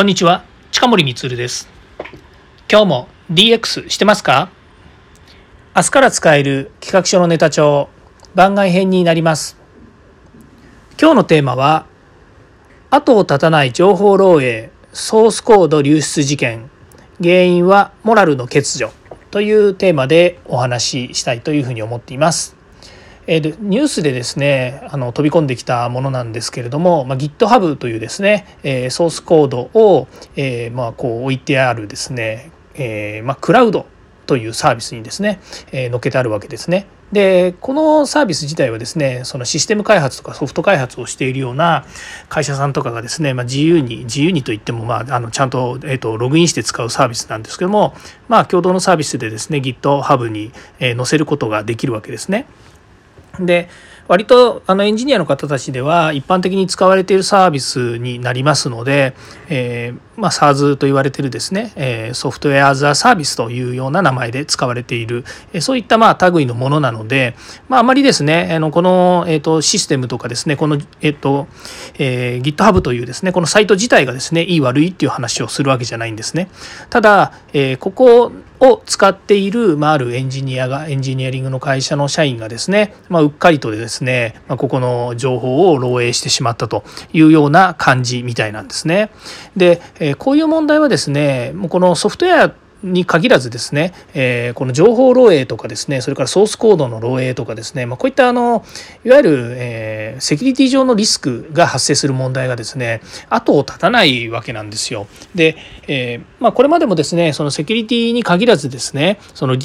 こんにちは、近森光です。今日も DX してますか？明日から使える企画書のネタ帳番外編になります。今日のテーマは後を絶たない情報漏洩ソースコード流出事件原因はモラルの欠如というテーマでお話ししたいというふうに思っています。えー、ニュースでですねあの飛び込んできたものなんですけれども、まあ、GitHub というですね、えー、ソースコードを、えー、まあ、こう置いてあるですね、えまあ、クラウドというサービスにですね、えー、載っけてあるわけですね。でこのサービス自体はですねそのシステム開発とかソフト開発をしているような会社さんとかがですね、まあ、自由に自由にといっても、まあ、あのちゃんと,、えーと、ログインして使うサービスなんですけども、まあ、共同のサービスでですね GitHub に載せることができるわけですね。で割とあのエンジニアの方たちでは一般的に使われているサービスになりますので、えー、まあ、SARS と言われているですね、えー、ソフトウェア・アザ・サービスというような名前で使われている、え、そういったまあ類のものなので、まあ、あまりですねあのこの、えーと、システムとかですねこの、えーとえー、GitHub というですねこのサイト自体がですねいい悪いっていう話をするわけじゃないんですね。ただ、えここを使っている、まあ、あるエンジニアがエンジニアリングの会社の社員がですね、まあ、うっかりとですね、まあ、ここの情報を漏洩してしまったというような感じみたいなんですね。で、えこういう問題はですねもうこのソフトウェアに限らずですね、えー、この情報漏洩とかですねそれからソースコードの漏洩とかですね、まあ、こういったあのいわゆる、えー、セキュリティ上のリスクが発生する問題がですね後を絶たないわけなんですよ。で、えー、まあ、これまでもですねそのセキュリティに限らずですねその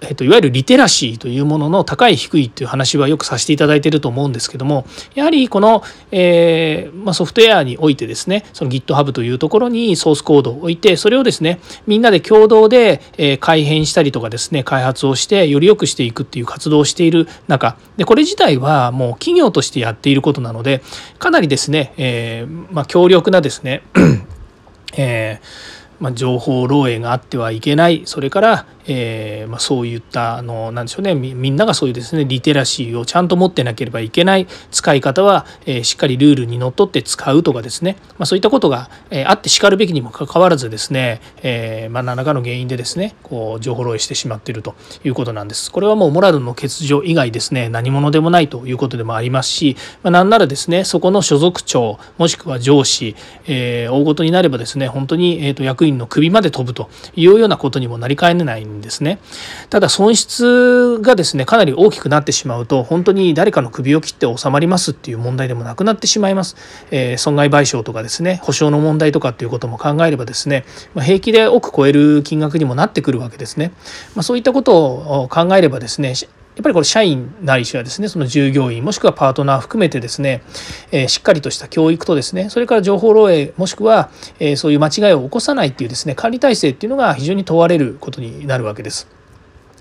えっと、いわゆるリテラシーというものの高い低いっていう話はよくさせていただいていると思うんですけどもやはりこの、えーまあ、ソフトウェアにおいてですねその GitHub というところにソースコードを置いてそれをですねみんなで共同で、え、改変したりとかですね開発をしてより良くしていくっていう活動をしている中でこれ自体はもう企業としてやっていることなのでかなりですね、えーまあ、強力なですね えーまあ、情報漏洩があってはいけない。それから、えー、まあ、そういったあのなんでしょうねみんながそういうですねリテラシーをちゃんと持ってなければいけない使い方は、えー、しっかりルールにのっとって使うとかですね、まあ、そういったことが、えー、あってしかるべきにもかかわらずですね、えまあ、何らかの原因でですねこう情報漏洩してしまっているということなんです。これはもうモラルの欠如以外ですね何者でもないということでもありますし、まあ、なんならですねそこの所属長もしくは上司、え大ごとになればですね本当に、えーと、役員の首まで飛ぶというようなことにもなりかねないんですね。ただ損失がですねかなり大きくなってしまうと本当に誰かの首を切って収まりますっていう問題でもなくなってしまいます。えー、損害賠償とかですね保証の問題とかっていうことも考えればですね、まあ、平気で億超える金額にもなってくるわけですね。まあ、そういったことを考えればですねやっぱりこれ社員ないしはですねその従業員もしくはパートナー含めてですね、えー、しっかりとした教育とですねそれから情報漏洩もしくは、えー、そういう間違いを起こさないっていうですね管理体制っていうのが非常に問われることになるわけです。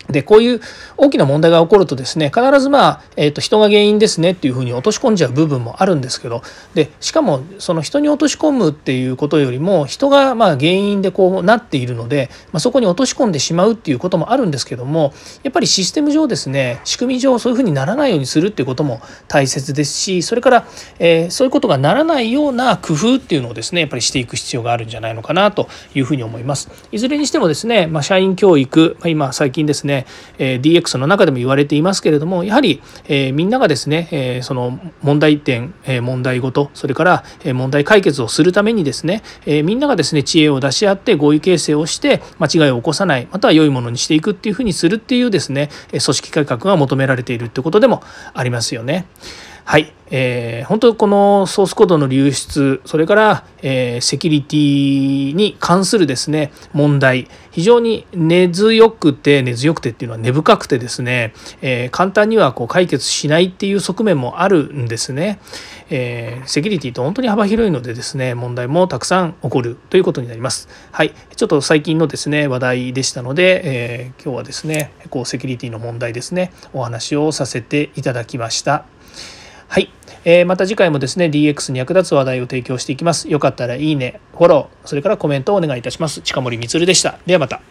でこういう大きな問題が起こるとですね必ずまあ、えー、と人が原因ですねっていうふうに落とし込んじゃう部分もあるんですけどでしかもその人に落とし込むっていうことよりも人がまあ原因でこうなっているので、まあ、そこに落とし込んでしまうっていうこともあるんですけどもやっぱりシステム上ですね仕組み上そういうふうにならないようにするっていうことも大切ですしそれから、えー、そういうことがならないような工夫っていうのをですねやっぱりしていく必要があるんじゃないのかなというふうに思います。いずれにしてもですね、まあ、社員教育、まあ、今最近ですね、え DX の中でも言われていますけれどもやはり、え、みんながですね、え、その問題点、え、問題ごとそれから、え問題解決をするためにですね、えみんながですね知恵を出し合って合意形成をして間違いを起こさないまたは良いものにしていくっていうふうにするっていうですね組織改革が求められているってことでもありますよね。はい、えー、本当このソースコードの流出それから、えー、セキュリティに関するですね問題非常に根強くて根強くてっていうのは根深くてですね、えー、簡単にはこう解決しないっていう側面もあるんですね、えー、セキュリティと本当に幅広いのでですね問題もたくさん起こるということになります。はい。ちょっと最近のですね話題でしたので、えー、今日はですねこうセキュリティの問題ですねお話をさせていただきました。はい、えー、また次回もですね DX に役立つ話題を提供していきます。よかったらいいねフォローそれからコメントをお願いいたします。近森光でした。ではまた。